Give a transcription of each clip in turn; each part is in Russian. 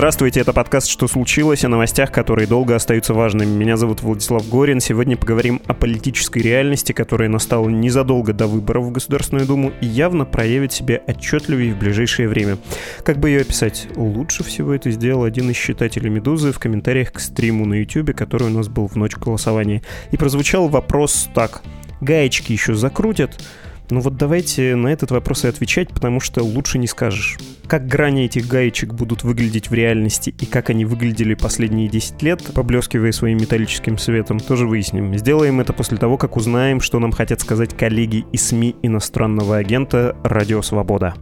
Здравствуйте, это подкаст «Что случилось?» о новостях, которые долго остаются важными. Меня зовут Владислав Горин. Сегодня поговорим о политической реальности, которая настала незадолго до выборов в Государственную Думу и явно проявит себя отчетливее в ближайшее время. Как бы ее описать? Лучше всего это сделал один из читателей «Медузы» в комментариях к стриму на YouTube, который у нас был в ночь голосования. И прозвучал вопрос так. Гаечки еще закрутят? Ну вот давайте на этот вопрос и отвечать, потому что лучше не скажешь. Как грани этих гаечек будут выглядеть в реальности и как они выглядели последние 10 лет, поблескивая своим металлическим светом, тоже выясним. Сделаем это после того, как узнаем, что нам хотят сказать коллеги из СМИ иностранного агента «Радио Свобода».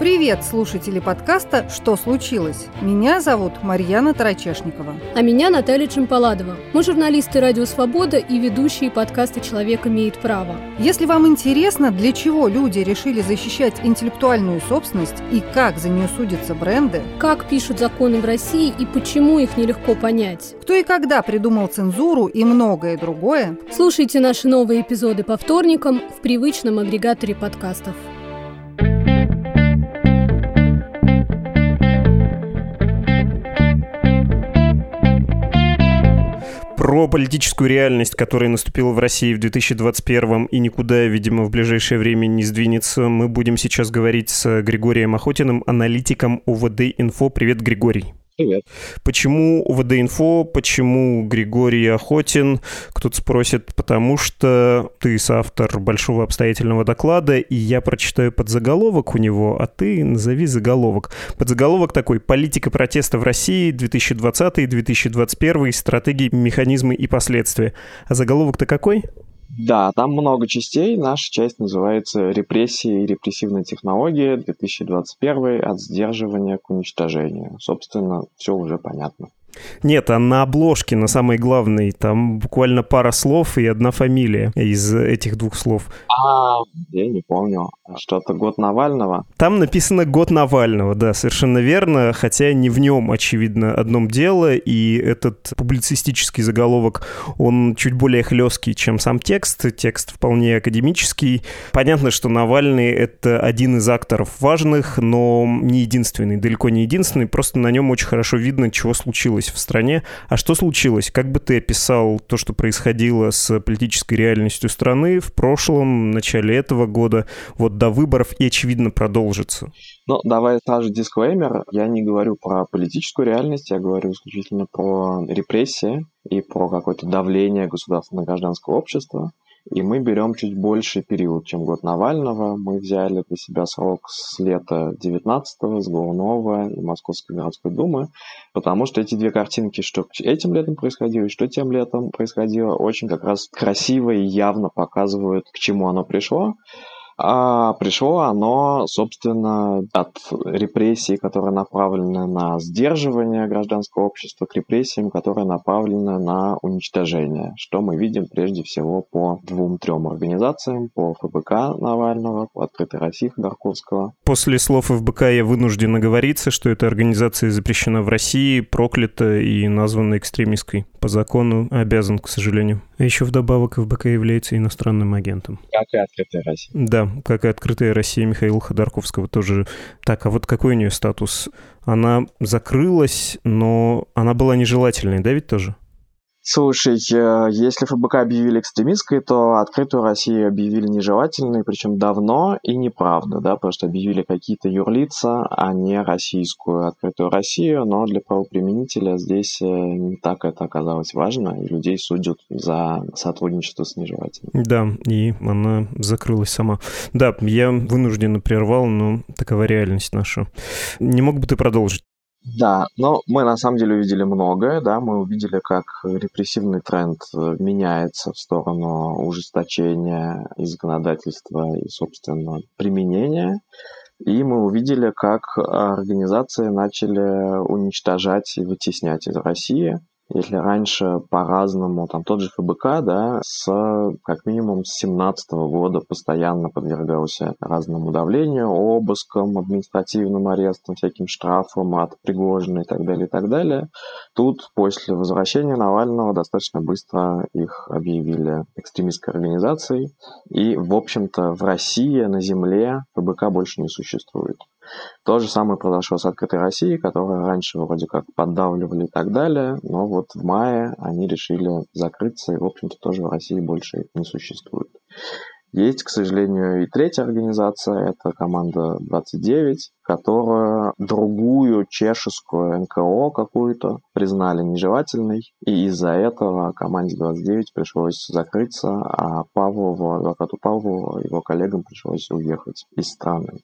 Привет, слушатели подкаста «Что случилось?». Меня зовут Марьяна Тарачешникова. А меня Наталья Чемпаладова. Мы журналисты «Радио Свобода» и ведущие подкаста «Человек имеет право». Если вам интересно, для чего люди решили защищать интеллектуальную собственность и как за нее судятся бренды, как пишут законы в России и почему их нелегко понять, кто и когда придумал цензуру и многое другое, слушайте наши новые эпизоды по вторникам в привычном агрегаторе подкастов. Про политическую реальность, которая наступила в России в 2021 и никуда, видимо, в ближайшее время не сдвинется, мы будем сейчас говорить с Григорием Охотиным, аналитиком УВД-Инфо. Привет, Григорий. Привет. Почему УВД-инфо, почему Григорий Охотин? Кто-то спросит, потому что ты соавтор большого обстоятельного доклада, и я прочитаю подзаголовок у него, а ты назови заголовок. Подзаголовок такой «Политика протеста в России 2020-2021. Стратегии, механизмы и последствия». А заголовок-то какой? Да, там много частей. Наша часть называется «Репрессии и репрессивные технологии 2021 от сдерживания к уничтожению». Собственно, все уже понятно. Нет, а на обложке, на самой главной, там буквально пара слов и одна фамилия из этих двух слов. А, я не помню. Что-то год Навального? Там написано год Навального, да, совершенно верно, хотя не в нем, очевидно, одном дело, и этот публицистический заголовок, он чуть более хлесткий, чем сам текст. Текст вполне академический. Понятно, что Навальный — это один из акторов важных, но не единственный, далеко не единственный, просто на нем очень хорошо видно, чего случилось случилось в стране. А что случилось? Как бы ты описал то, что происходило с политической реальностью страны в прошлом, начале этого года, вот до выборов и, очевидно, продолжится? Ну, давай сразу дисклеймер. Я не говорю про политическую реальность, я говорю исключительно про репрессии и про какое-то давление государственного гражданского общества. И мы берем чуть больше период, чем год Навального. Мы взяли для себя срок с лета 19-го, с Голунова и Московской городской думы, потому что эти две картинки, что этим летом происходило и что тем летом происходило, очень как раз красиво и явно показывают, к чему оно пришло. А пришло оно, собственно, от репрессий, которые направлены на сдерживание гражданского общества, к репрессиям, которые направлены на уничтожение, что мы видим прежде всего по двум-трем организациям, по ФБК Навального, по Открытой России Ходорковского. После слов ФБК я вынуждена говориться, что эта организация запрещена в России, проклята и названа экстремистской. По закону обязан, к сожалению. А еще вдобавок ФБК является иностранным агентом. Как и Открытая Россия. Да, как и «Открытая Россия» Михаила Ходорковского тоже. Так, а вот какой у нее статус? Она закрылась, но она была нежелательной, да ведь тоже? Слушай, если ФБК объявили экстремистской, то открытую Россию объявили нежелательной, причем давно и неправда, да, просто объявили какие-то юрлица, а не российскую открытую Россию, но для правоприменителя здесь э, не так это оказалось важно, и людей судят за сотрудничество с нежелательной. Да, и она закрылась сама. Да, я вынужденно прервал, но такова реальность наша. Не мог бы ты продолжить? Да, но мы на самом деле увидели многое, да, мы увидели, как репрессивный тренд э, меняется в сторону ужесточения и законодательства и, собственно, применения. И мы увидели, как организации начали уничтожать и вытеснять из России если раньше по-разному, там тот же ФБК, да, с как минимум с 17 года постоянно подвергался разному давлению, обыскам, административным арестам, всяким штрафам от Пригожина и так далее, и так далее. Тут после возвращения Навального достаточно быстро их объявили экстремистской организацией. И, в общем-то, в России на земле ФБК больше не существует. То же самое произошло с «Открытой Россией», которая раньше вроде как поддавливали и так далее, но вот в мае они решили закрыться, и, в общем-то, тоже в России больше не существует. Есть, к сожалению, и третья организация, это команда 29, которая другую чешескую НКО какую-то признали нежелательной, и из-за этого команде 29 пришлось закрыться, а Павлову, адвокату Павлову, его коллегам пришлось уехать из страны.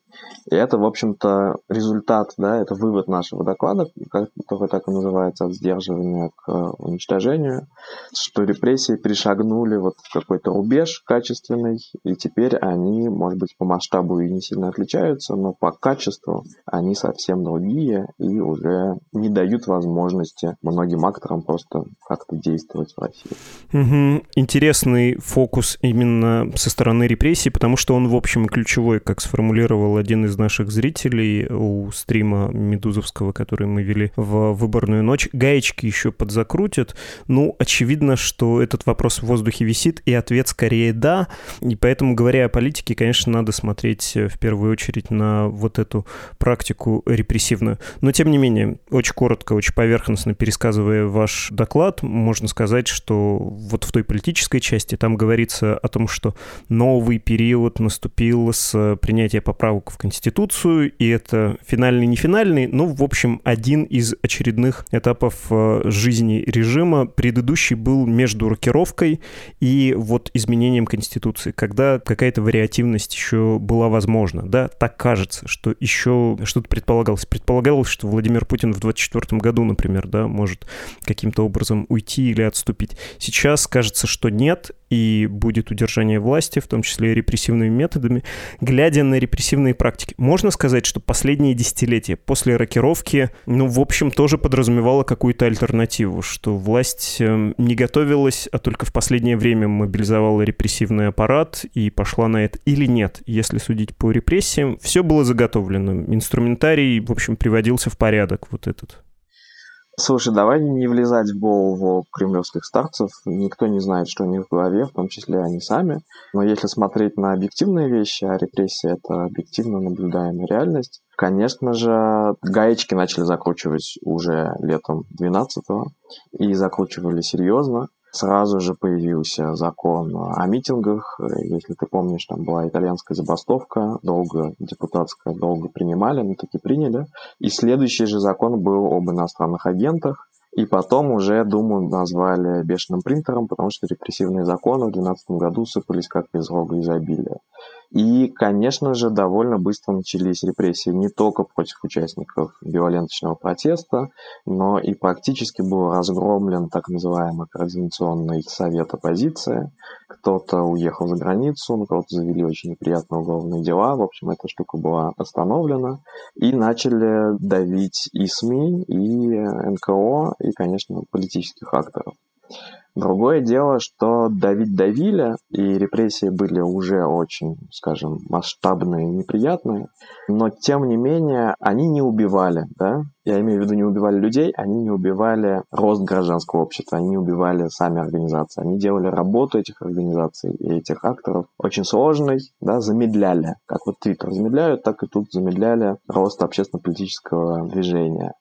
И это, в общем-то, результат, да, это вывод нашего доклада, который так и называется, от сдерживания к уничтожению, что репрессии перешагнули вот какой-то рубеж качественный, и теперь они, может быть, по масштабу и не сильно отличаются, но по качеству они совсем другие и уже не дают возможности многим акторам просто как-то действовать в России. Угу. Интересный фокус именно со стороны репрессий, потому что он, в общем, ключевой, как сформулировал один из наших зрителей у стрима Медузовского, который мы вели в выборную ночь. Гаечки еще подзакрутят. Ну, очевидно, что этот вопрос в воздухе висит, и ответ скорее «да». И поэтому, говоря о политике, конечно, надо смотреть в первую очередь на вот эту практику репрессивную. Но, тем не менее, очень коротко, очень поверхностно пересказывая ваш доклад, можно сказать, что вот в той политической части там говорится о том, что новый период наступил с принятия поправок в Конституцию, и это финальный, не финальный, но, в общем, один из очередных этапов э, жизни режима. Предыдущий был между рокировкой и вот изменением Конституции, когда какая-то вариативность еще была возможна. Да, так кажется, что еще что-то предполагалось. Предполагалось, что Владимир Путин в 2024 году, например, да, может каким-то образом уйти или отступить. Сейчас кажется, что нет, и будет удержание власти, в том числе и репрессивными методами. Глядя на репрессивные практики, можно сказать, что последние десятилетия после рокировки, ну, в общем, тоже подразумевало какую-то альтернативу, что власть эм, не готовилась, а только в последнее время мобилизовала репрессивный аппарат и пошла на это или нет. Если судить по репрессиям, все было заготовлено. Инструментарий, в общем, приводился в порядок вот этот. Слушай, давай не влезать в голову кремлевских старцев. Никто не знает, что у них в голове, в том числе они сами. Но если смотреть на объективные вещи, а репрессия — это объективно наблюдаемая реальность, конечно же, гаечки начали закручивать уже летом 12-го и закручивали серьезно сразу же появился закон о митингах. Если ты помнишь, там была итальянская забастовка, долго депутатская, долго принимали, но таки приняли. И следующий же закон был об иностранных агентах. И потом уже Думу назвали бешеным принтером, потому что репрессивные законы в 2012 году сыпались как из рога изобилия. И, конечно же, довольно быстро начались репрессии не только против участников виоленточного протеста, но и практически был разгромлен так называемый координационный совет оппозиции. Кто-то уехал за границу, на кого-то завели очень неприятные уголовные дела. В общем, эта штука была остановлена. И начали давить и СМИ, и НКО, и, конечно, политических акторов. Другое дело, что давить давили, и репрессии были уже очень, скажем, масштабные и неприятные, но тем не менее они не убивали, да? Я имею в виду, не убивали людей, они не убивали рост гражданского общества, они не убивали сами организации, они делали работу этих организаций и этих акторов очень сложной, да, замедляли. Как вот Твиттер замедляют, так и тут замедляли рост общественно-политического движения.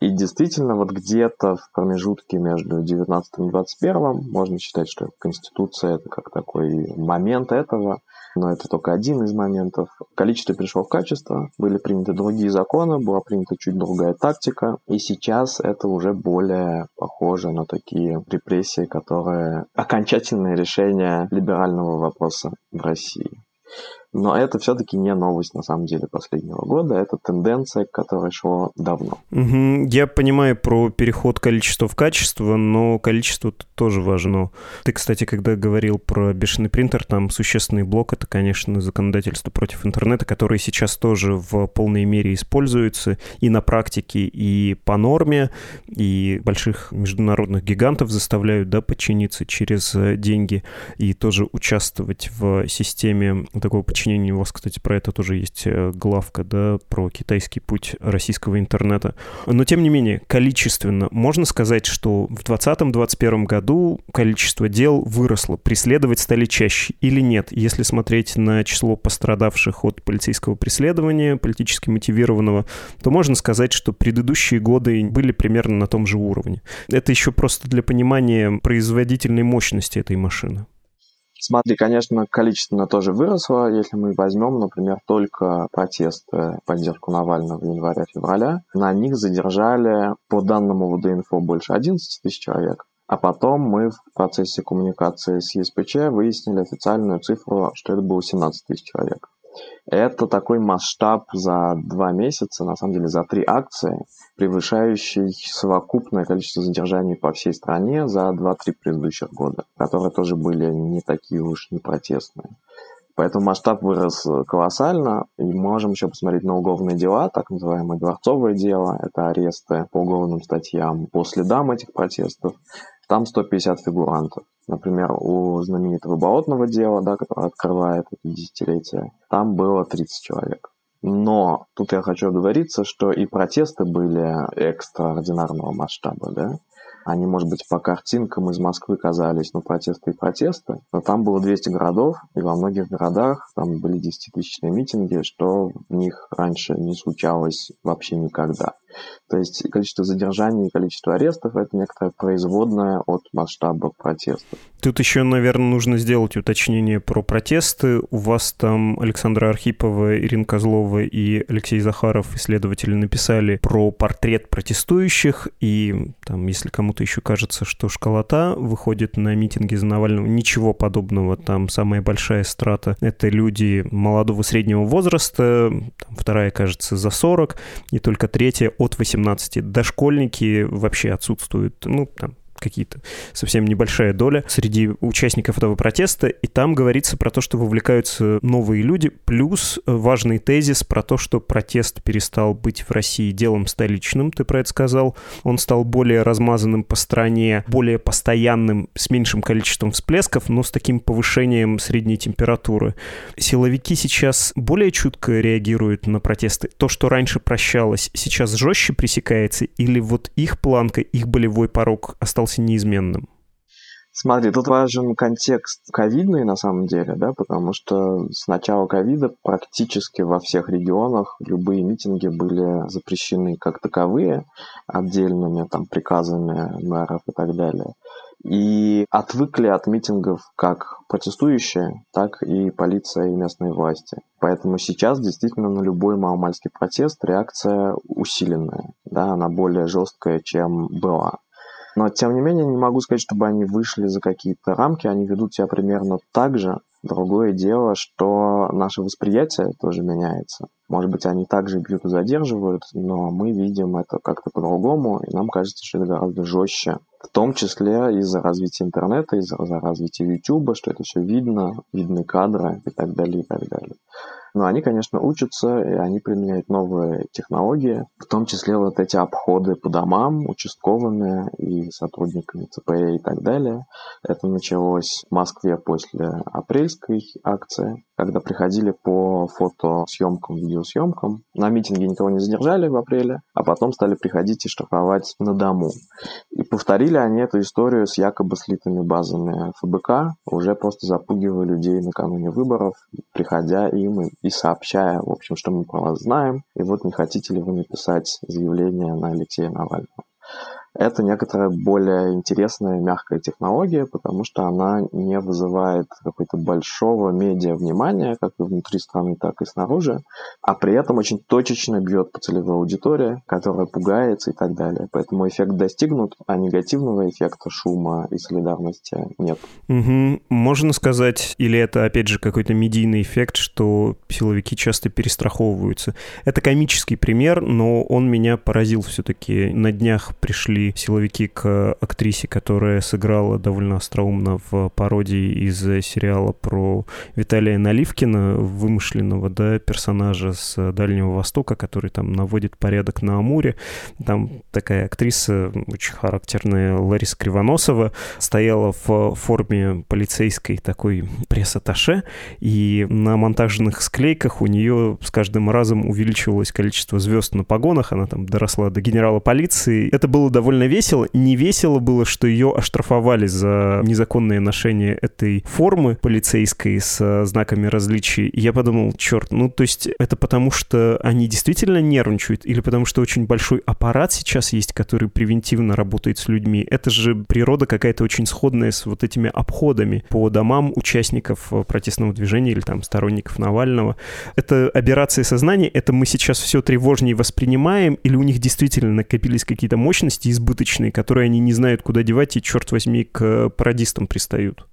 И действительно, вот где-то в промежутке между 19 и 21 можно считать, что Конституция это как такой момент этого, но это только один из моментов. Количество перешло в качество, были приняты другие законы, была принята чуть другая тактика, и сейчас это уже более похоже на такие репрессии, которые окончательное решение либерального вопроса в России. Но это все-таки не новость на самом деле последнего года, это тенденция, к которой шло давно. Угу. Я понимаю про переход количества в качество, но количество тоже важно. Ты, кстати, когда говорил про бешеный принтер, там существенный блок — это, конечно, законодательство против интернета, которое сейчас тоже в полной мере используется и на практике, и по норме, и больших международных гигантов заставляют да, подчиниться через деньги и тоже участвовать в системе такого подчинения подчинении у вас, кстати, про это тоже есть э, главка, да, про китайский путь российского интернета. Но, тем не менее, количественно можно сказать, что в 2020-2021 году количество дел выросло, преследовать стали чаще или нет? Если смотреть на число пострадавших от полицейского преследования, политически мотивированного, то можно сказать, что предыдущие годы были примерно на том же уровне. Это еще просто для понимания производительной мощности этой машины. Смотри, конечно, количественно тоже выросло. Если мы возьмем, например, только протесты поддержку Навального января-февраля, на них задержали, по данным УВД-инфо, больше 11 тысяч человек. А потом мы в процессе коммуникации с ЕСПЧ выяснили официальную цифру, что это было 17 тысяч человек. Это такой масштаб за два месяца, на самом деле за три акции, превышающий совокупное количество задержаний по всей стране за 2-3 предыдущих года, которые тоже были не такие уж не протестные. Поэтому масштаб вырос колоссально. И можем еще посмотреть на уголовные дела, так называемое дворцовое дело. Это аресты по уголовным статьям по следам этих протестов. Там 150 фигурантов. Например, у знаменитого болотного дела, да, которое открывает это десятилетие, там было 30 человек. Но тут я хочу оговориться, что и протесты были экстраординарного масштаба, да. Они, может быть, по картинкам из Москвы казались, ну, протесты и протесты, но там было 200 городов, и во многих городах там были 10-тысячные митинги, что в них раньше не случалось вообще никогда. То есть количество задержаний и количество арестов – это некоторое производное от масштаба протестов. Тут еще, наверное, нужно сделать уточнение про протесты. У вас там Александра Архипова, Ирина Козлова и Алексей Захаров, исследователи, написали про портрет протестующих. И там, если кому-то еще кажется, что школота выходит на митинги за Навального, ничего подобного. Там самая большая страта — это люди молодого среднего возраста, там вторая, кажется, за 40, и только третья от 18. Дошкольники вообще отсутствуют, ну, там, какие-то совсем небольшая доля среди участников этого протеста, и там говорится про то, что вовлекаются новые люди, плюс важный тезис про то, что протест перестал быть в России делом столичным, ты про это сказал, он стал более размазанным по стране, более постоянным, с меньшим количеством всплесков, но с таким повышением средней температуры. Силовики сейчас более чутко реагируют на протесты. То, что раньше прощалось, сейчас жестче пресекается, или вот их планка, их болевой порог остался остался неизменным? Смотри, тут важен контекст ковидный на самом деле, да, потому что с начала ковида практически во всех регионах любые митинги были запрещены как таковые, отдельными там приказами мэров и так далее. И отвыкли от митингов как протестующие, так и полиция и местные власти. Поэтому сейчас действительно на любой маломальский протест реакция усиленная, да, она более жесткая, чем была. Но, тем не менее, не могу сказать, чтобы они вышли за какие-то рамки, они ведут себя примерно так же. Другое дело, что наше восприятие тоже меняется. Может быть, они также бьют и задерживают, но мы видим это как-то по-другому, и нам кажется, что это гораздо жестче. В том числе из-за развития интернета, из-за развития YouTube, что это все видно, видны кадры и так далее, и так далее. Но они, конечно, учатся, и они применяют новые технологии, в том числе вот эти обходы по домам участковыми и сотрудниками ЦПЭ и так далее. Это началось в Москве после апрельской акции, когда приходили по фотосъемкам, видеосъемкам. На митинге никого не задержали в апреле, а потом стали приходить и штрафовать на дому. И повторили они эту историю с якобы слитыми базами ФБК, уже просто запугивая людей накануне выборов, приходя им и и сообщая, в общем, что мы про вас знаем, и вот не хотите ли вы написать заявление на Алексея Навального. Это некоторая более интересная мягкая технология, потому что она не вызывает какой-то большого медиа внимания, как и внутри страны, так и снаружи, а при этом очень точечно бьет по целевой аудитории, которая пугается и так далее. Поэтому эффект достигнут, а негативного эффекта шума и солидарности нет. Угу. Можно сказать, или это опять же какой-то медийный эффект, что силовики часто перестраховываются. Это комический пример, но он меня поразил все-таки. На днях пришли пришли силовики к актрисе, которая сыграла довольно остроумно в пародии из сериала про Виталия Наливкина, вымышленного да, персонажа с Дальнего Востока, который там наводит порядок на Амуре. Там такая актриса, очень характерная, Лариса Кривоносова, стояла в форме полицейской такой пресс-атташе, и на монтажных склейках у нее с каждым разом увеличивалось количество звезд на погонах, она там доросла до генерала полиции. Это было довольно довольно весело. Не весело было, что ее оштрафовали за незаконное ношение этой формы полицейской с э, знаками различий. Я подумал, черт, ну то есть это потому, что они действительно нервничают или потому, что очень большой аппарат сейчас есть, который превентивно работает с людьми. Это же природа какая-то очень сходная с вот этими обходами по домам участников э, протестного движения или там сторонников Навального. Это аберрация сознания, это мы сейчас все тревожнее воспринимаем или у них действительно накопились какие-то мощности из избыточные, которые они не знают, куда девать, и, черт возьми, к пародистам пристают.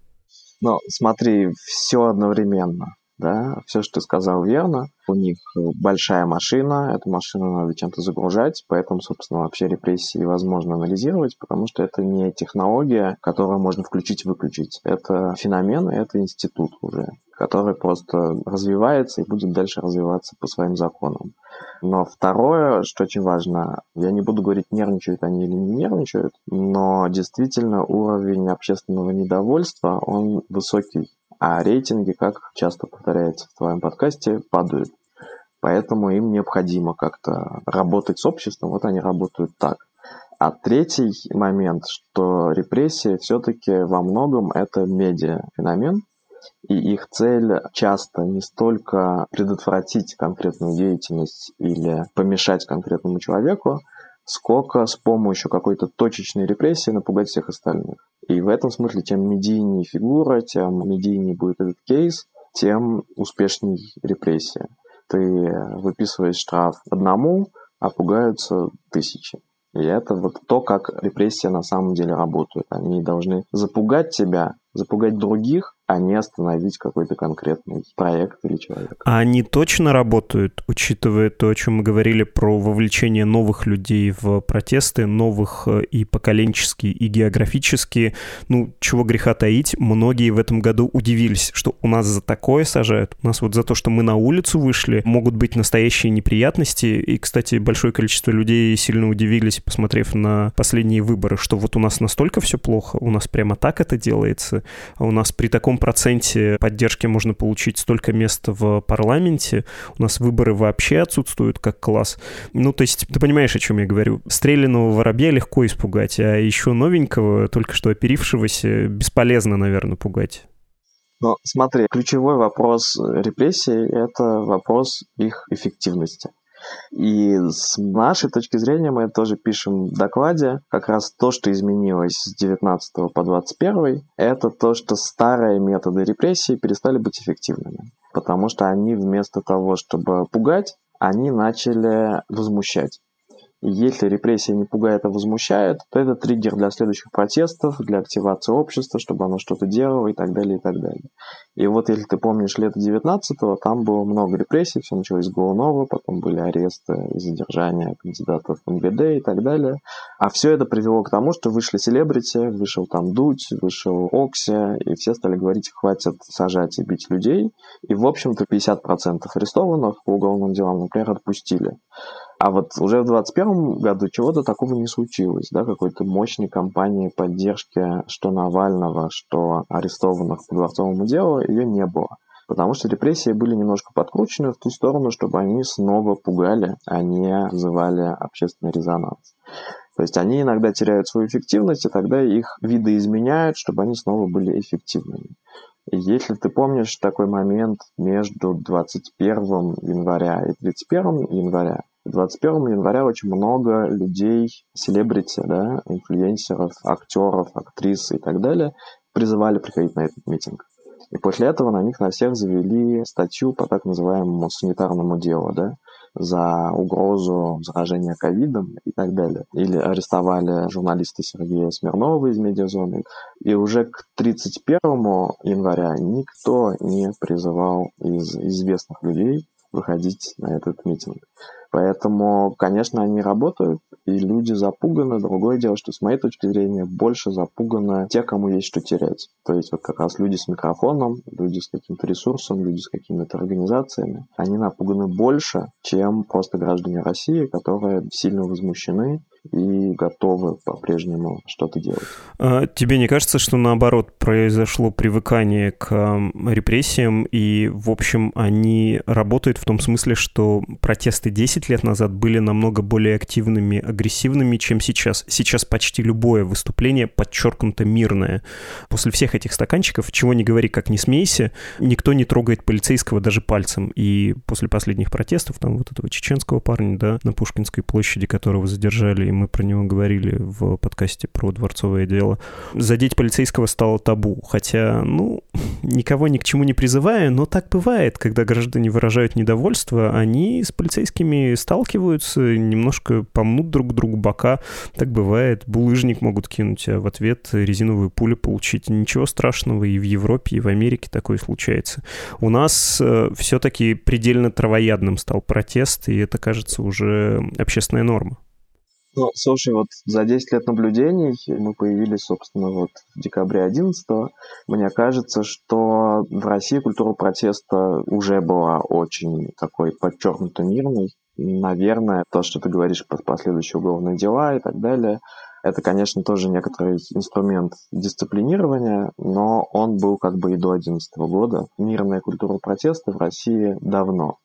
Ну, смотри, все одновременно, да, все, что ты сказал, верно. У них большая машина, эту машину надо чем-то загружать, поэтому, собственно, вообще репрессии возможно анализировать, потому что это не технология, которую можно включить и выключить. Это феномен, это институт уже, который просто развивается и будет дальше развиваться по своим законам. Но второе, что очень важно, я не буду говорить, нервничают они или не нервничают, но действительно уровень общественного недовольства, он высокий, а рейтинги, как часто повторяется в твоем подкасте, падают. Поэтому им необходимо как-то работать с обществом, вот они работают так. А третий момент, что репрессии все-таки во многом это медиа феномен, и их цель часто не столько предотвратить конкретную деятельность или помешать конкретному человеку, сколько с помощью какой-то точечной репрессии напугать всех остальных. И в этом смысле, тем медийнее фигура, тем медийнее будет этот кейс, тем успешнее репрессия. Ты выписываешь штраф одному, а пугаются тысячи. И это вот то, как репрессия на самом деле работает. Они должны запугать тебя, запугать других, а не остановить какой-то конкретный проект или человек. А они точно работают, учитывая то, о чем мы говорили про вовлечение новых людей в протесты, новых э, и поколенческие, и географические. Ну, чего греха таить, многие в этом году удивились, что у нас за такое сажают. У нас вот за то, что мы на улицу вышли, могут быть настоящие неприятности. И, кстати, большое количество людей сильно удивились, посмотрев на последние выборы, что вот у нас настолько все плохо, у нас прямо так это делается, а у нас при таком проценте поддержки можно получить столько мест в парламенте, у нас выборы вообще отсутствуют как класс. Ну, то есть, ты понимаешь, о чем я говорю. Стрелянного воробья легко испугать, а еще новенького, только что оперившегося, бесполезно, наверное, пугать. Но смотри, ключевой вопрос репрессий – это вопрос их эффективности. И с нашей точки зрения мы тоже пишем в докладе, как раз то, что изменилось с 19 по 21, это то, что старые методы репрессии перестали быть эффективными. Потому что они вместо того, чтобы пугать, они начали возмущать. И если репрессия не пугает, а возмущает, то это триггер для следующих протестов, для активации общества, чтобы оно что-то делало и так далее, и так далее. И вот если ты помнишь лето 19-го, там было много репрессий, все началось с Голунова, потом были аресты и задержания кандидатов в МВД и так далее. А все это привело к тому, что вышли селебрити, вышел там Дудь, вышел Окси, и все стали говорить, хватит сажать и бить людей. И, в общем-то, 50% арестованных по уголовным делам, например, отпустили. А вот уже в 2021 году чего-то такого не случилось, да, какой-то мощной кампании поддержки что Навального, что арестованных по дворцовому делу, ее не было. Потому что репрессии были немножко подкручены в ту сторону, чтобы они снова пугали, а не вызывали общественный резонанс. То есть они иногда теряют свою эффективность, и тогда их видоизменяют, чтобы они снова были эффективными. И если ты помнишь такой момент между 21 января и 31 января, 21 января очень много людей, селебрити, да, инфлюенсеров, актеров, актрис и так далее призывали приходить на этот митинг. И после этого на них на всех завели статью по так называемому санитарному делу, да, за угрозу заражения ковидом и так далее. Или арестовали журналиста Сергея Смирнова из медиазоны. И уже к 31 января никто не призывал из известных людей выходить на этот митинг. Поэтому, конечно, они работают, и люди запуганы. Другое дело, что с моей точки зрения больше запуганы те, кому есть что терять. То есть вот как раз люди с микрофоном, люди с каким-то ресурсом, люди с какими-то организациями, они напуганы больше, чем просто граждане России, которые сильно возмущены и готовы по-прежнему что-то делать. А тебе не кажется, что наоборот произошло привыкание к репрессиям, и, в общем, они работают в том смысле, что протесты 10 лет назад были намного более активными, агрессивными, чем сейчас. Сейчас почти любое выступление подчеркнуто мирное. После всех этих стаканчиков, чего не говори, как не смейся, никто не трогает полицейского даже пальцем. И после последних протестов, там вот этого чеченского парня, да, на Пушкинской площади, которого задержали, мы про него говорили в подкасте про дворцовое дело, задеть полицейского стало табу. Хотя, ну, никого ни к чему не призывая, но так бывает, когда граждане выражают недовольство, они с полицейскими сталкиваются, немножко помнут друг другу бока. Так бывает. Булыжник могут кинуть, а в ответ резиновую пулю получить. Ничего страшного и в Европе, и в Америке такое случается. У нас э, все-таки предельно травоядным стал протест, и это, кажется, уже общественная норма. Ну, слушай, вот за 10 лет наблюдений мы появились, собственно, вот в декабре 11 Мне кажется, что в России культура протеста уже была очень такой подчеркнуто мирной. Наверное, то, что ты говоришь про последующие уголовные дела и так далее, это, конечно, тоже некоторый инструмент дисциплинирования, но он был как бы и до 2011 года. Мирная культура протеста в России давно.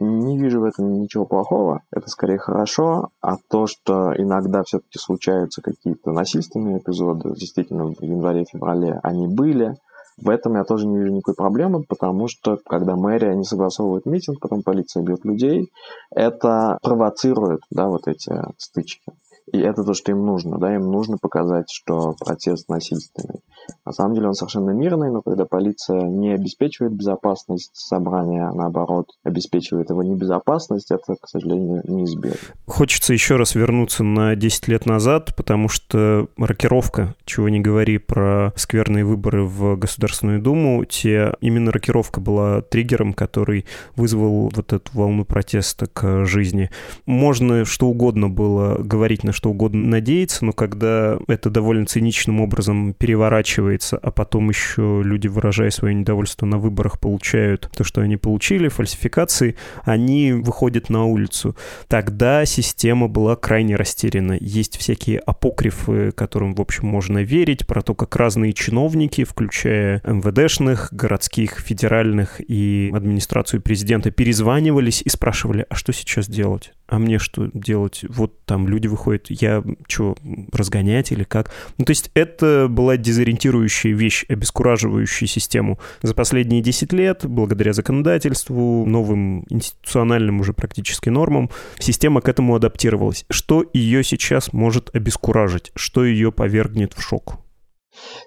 Не вижу в этом ничего плохого, это скорее хорошо, а то, что иногда все-таки случаются какие-то насильственные эпизоды, действительно в январе-феврале они были, в этом я тоже не вижу никакой проблемы, потому что когда мэрия не согласовывает митинг, потом полиция бьет людей, это провоцирует да, вот эти стычки. И это то, что им нужно, да, им нужно показать, что протест насильственный. На самом деле он совершенно мирный, но когда полиция не обеспечивает безопасность собрания, а наоборот, обеспечивает его небезопасность, это, к сожалению, неизбежно. Хочется еще раз вернуться на 10 лет назад, потому что рокировка, чего не говори про скверные выборы в Государственную Думу, те, именно рокировка была триггером, который вызвал вот эту волну протеста к жизни. Можно что угодно было говорить на что угодно надеяться, но когда это довольно циничным образом переворачивается, а потом еще люди, выражая свое недовольство на выборах, получают то, что они получили, фальсификации, они выходят на улицу. Тогда система была крайне растеряна. Есть всякие апокрифы, которым, в общем, можно верить, про то, как разные чиновники, включая МВДшных, городских, федеральных и администрацию президента, перезванивались и спрашивали, а что сейчас делать? А мне что делать? Вот там люди выходят, я что, разгонять или как? Ну, то есть это была дезориентирующая вещь, обескураживающая систему. За последние 10 лет, благодаря законодательству, новым институциональным уже практически нормам, система к этому адаптировалась. Что ее сейчас может обескуражить? Что ее повергнет в шок?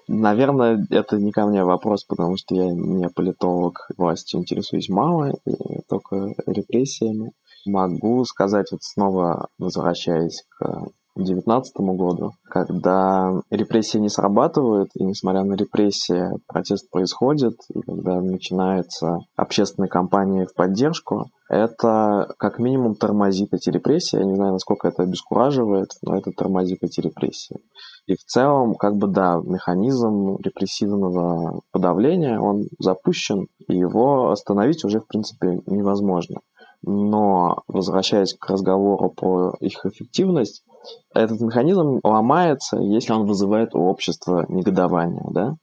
Наверное, это не ко мне вопрос, потому что я не политолог, властью интересуюсь мало, и только репрессиями. Могу сказать, вот снова возвращаясь к 2019 году, когда репрессии не срабатывают, и несмотря на репрессии протест происходит, и когда начинается общественная кампания в поддержку, это как минимум тормозит эти репрессии. Я не знаю, насколько это обескураживает, но это тормозит эти репрессии. И в целом, как бы, да, механизм репрессивного подавления, он запущен, и его остановить уже, в принципе, невозможно. Но, возвращаясь к разговору про их эффективность, этот механизм ломается, если он вызывает у общества негодование, да.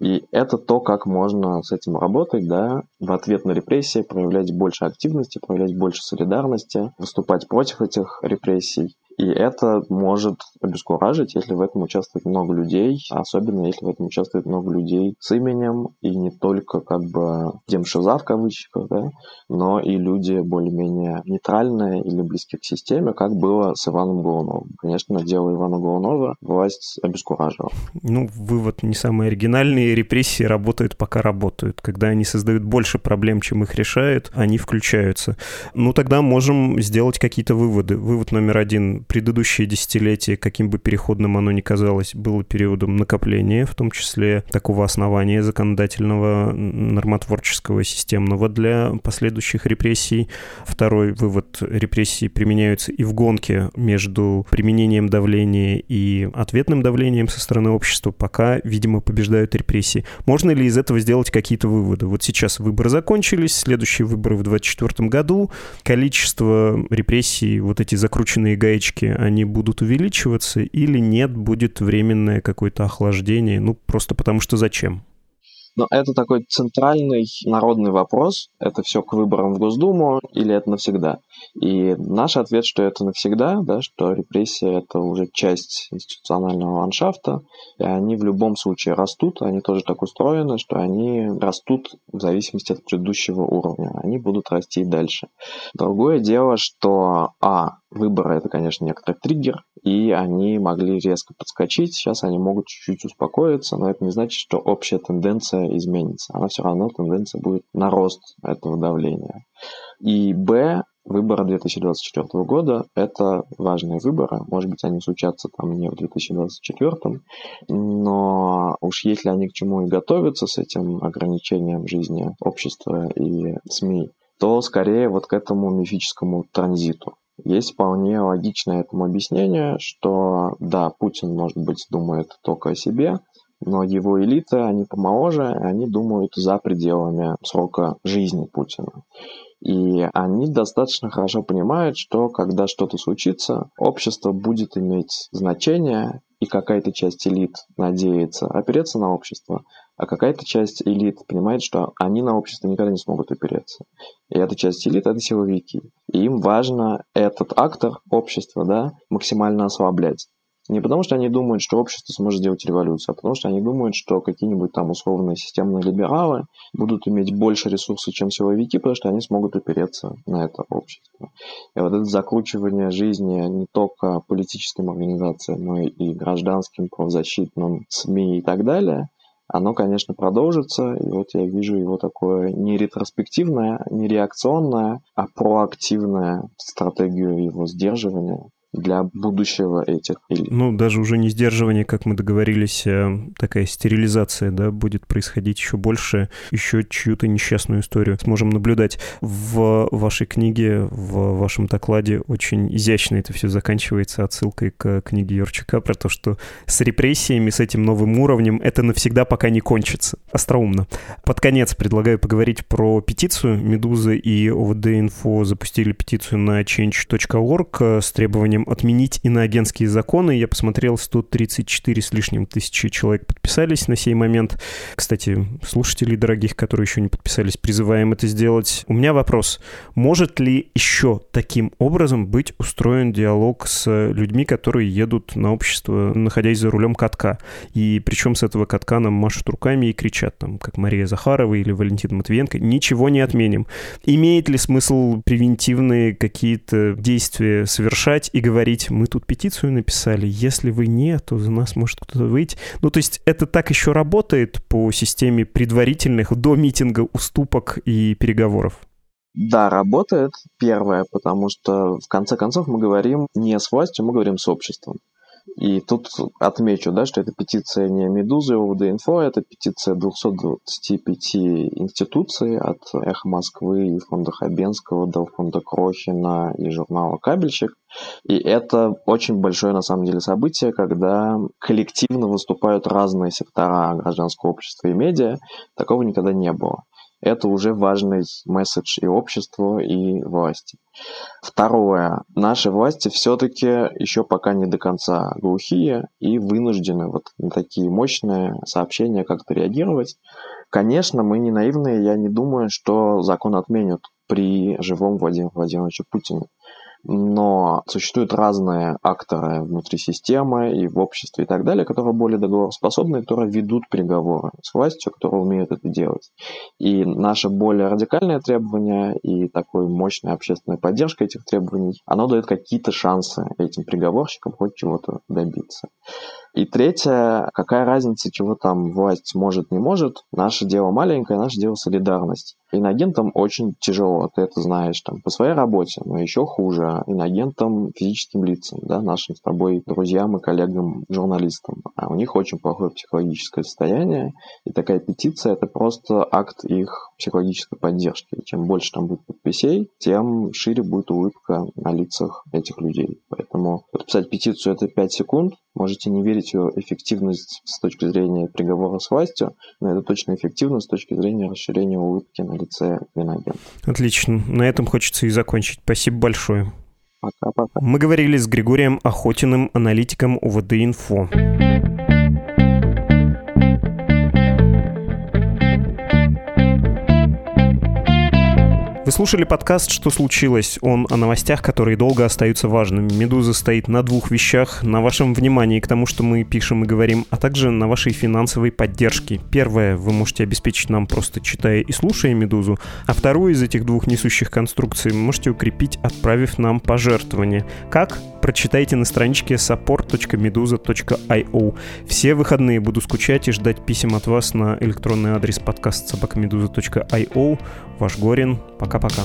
И это то, как можно с этим работать, да, в ответ на репрессии проявлять больше активности, проявлять больше солидарности, выступать против этих репрессий И это может обескуражить, если в этом участвует много людей, особенно если в этом участвует много людей с именем, и не только как бы демшиза в кавычках, да, но и люди более-менее нейтральные или близкие к системе, как было с Иваном Голуновым. Конечно, дело Ивана Голунова власть обескуражила. Ну, вывод не самый оригинальный. Репрессии работают, пока работают. Когда они создают больше проблем, чем их решают, они включаются. Ну, тогда можем сделать какие-то выводы. Вывод номер один предыдущее десятилетие, каким бы переходным оно ни казалось, было периодом накопления, в том числе такого основания законодательного, нормотворческого, системного для последующих репрессий. Второй вывод. Репрессии применяются и в гонке между применением давления и ответным давлением со стороны общества, пока, видимо, побеждают репрессии. Можно ли из этого сделать какие-то выводы? Вот сейчас выборы закончились, следующие выборы в 2024 году, количество репрессий, вот эти закрученные гаечки точки, они будут увеличиваться или нет, будет временное какое-то охлаждение, ну, просто потому что зачем? Но это такой центральный народный вопрос. Это все к выборам в Госдуму или это навсегда? И наш ответ, что это навсегда, да, что репрессия – это уже часть институционального ландшафта, и они в любом случае растут, они тоже так устроены, что они растут в зависимости от предыдущего уровня. Они будут расти и дальше. Другое дело, что, а, выборы – это, конечно, некоторый триггер, и они могли резко подскочить, сейчас они могут чуть-чуть успокоиться, но это не значит, что общая тенденция изменится. Она все равно, тенденция будет на рост этого давления. И Б, выборы 2024 года – это важные выборы. Может быть, они случатся там не в 2024, но уж если они к чему и готовятся с этим ограничением жизни общества и СМИ, то скорее вот к этому мифическому транзиту. Есть вполне логичное этому объяснение, что да, Путин, может быть, думает только о себе, но его элита, они помоложе, они думают за пределами срока жизни Путина. И они достаточно хорошо понимают, что когда что-то случится, общество будет иметь значение, и какая-то часть элит надеется опереться на общество, а какая-то часть элит понимает, что они на общество никогда не смогут опереться. И эта часть элит — это силовики. И им важно этот актор общества да, максимально ослаблять. Не потому, что они думают, что общество сможет сделать революцию, а потому, что они думают, что какие-нибудь там условные системные либералы будут иметь больше ресурсов, чем силовики, потому что они смогут опереться на это общество. И вот это закручивание жизни не только политическим организациям, но и гражданским, правозащитным, СМИ и так далее, оно, конечно, продолжится. И вот я вижу его такое не ретроспективное, не реакционное, а проактивное стратегию его сдерживания для будущего этих. Ну, даже уже не сдерживание, как мы договорились, а такая стерилизация, да, будет происходить еще больше, еще чью-то несчастную историю сможем наблюдать. В вашей книге, в вашем докладе очень изящно это все заканчивается отсылкой к книге Юрчака про то, что с репрессиями, с этим новым уровнем это навсегда пока не кончится. Остроумно. Под конец предлагаю поговорить про петицию. «Медуза» и ОВД-инфо запустили петицию на change.org с требованием отменить иноагентские законы. Я посмотрел, 134 с лишним тысячи человек подписались на сей момент. Кстати, слушателей дорогих, которые еще не подписались, призываем это сделать. У меня вопрос. Может ли еще таким образом быть устроен диалог с людьми, которые едут на общество, находясь за рулем катка? И причем с этого катка нам машут руками и кричат, там, как Мария Захарова или Валентина Матвиенко, ничего не отменим. Имеет ли смысл превентивные какие-то действия совершать и говорить, мы тут петицию написали, если вы не, то за нас может кто-то выйти. Ну, то есть это так еще работает по системе предварительных до митинга уступок и переговоров? Да, работает. Первое, потому что в конце концов мы говорим не с властью, мы говорим с обществом. И тут отмечу, да, что это петиция не Медузы ОВД-инфо, это петиция 225 институций от Эхо Москвы и фонда Хабенского до фонда Крохина и журнала Кабельщик. И это очень большое на самом деле событие, когда коллективно выступают разные сектора гражданского общества и медиа. Такого никогда не было это уже важный месседж и обществу, и власти. Второе. Наши власти все-таки еще пока не до конца глухие и вынуждены вот на такие мощные сообщения как-то реагировать. Конечно, мы не наивные, я не думаю, что закон отменят при живом Владимире Владимировиче Путине. Но существуют разные акторы внутри системы и в обществе и так далее, которые более договороспособны, которые ведут переговоры с властью, которые умеют это делать. И наше более радикальное требование и такой мощная общественная поддержка этих требований, оно дает какие-то шансы этим переговорщикам хоть чего-то добиться. И третье, какая разница, чего там власть может, не может. Наше дело маленькое, наше дело солидарность. Инагентам очень тяжело, ты это знаешь, там, по своей работе, но еще хуже. Инагентам, физическим лицам, да, нашим с тобой друзьям и коллегам, журналистам. А у них очень плохое психологическое состояние, и такая петиция – это просто акт их психологической поддержки. Чем больше там будет подписей, тем шире будет улыбка на лицах этих людей. Поэтому подписать петицию – это 5 секунд, можете не верить в ее эффективность с точки зрения приговора с властью, но это точно эффективно с точки зрения расширения улыбки на лице виногента. Отлично. На этом хочется и закончить. Спасибо большое. Пока-пока. Мы говорили с Григорием Охотиным, аналитиком УВД-Инфо. Вы слушали подкаст «Что случилось?». Он о новостях, которые долго остаются важными. «Медуза» стоит на двух вещах. На вашем внимании к тому, что мы пишем и говорим, а также на вашей финансовой поддержке. Первое вы можете обеспечить нам просто читая и слушая «Медузу», а вторую из этих двух несущих конструкций можете укрепить, отправив нам пожертвование. Как? Прочитайте на страничке support.meduza.io. Все выходные буду скучать и ждать писем от вас на электронный адрес подкаст собакамедуза.io. Ваш Горин. Пока-пока.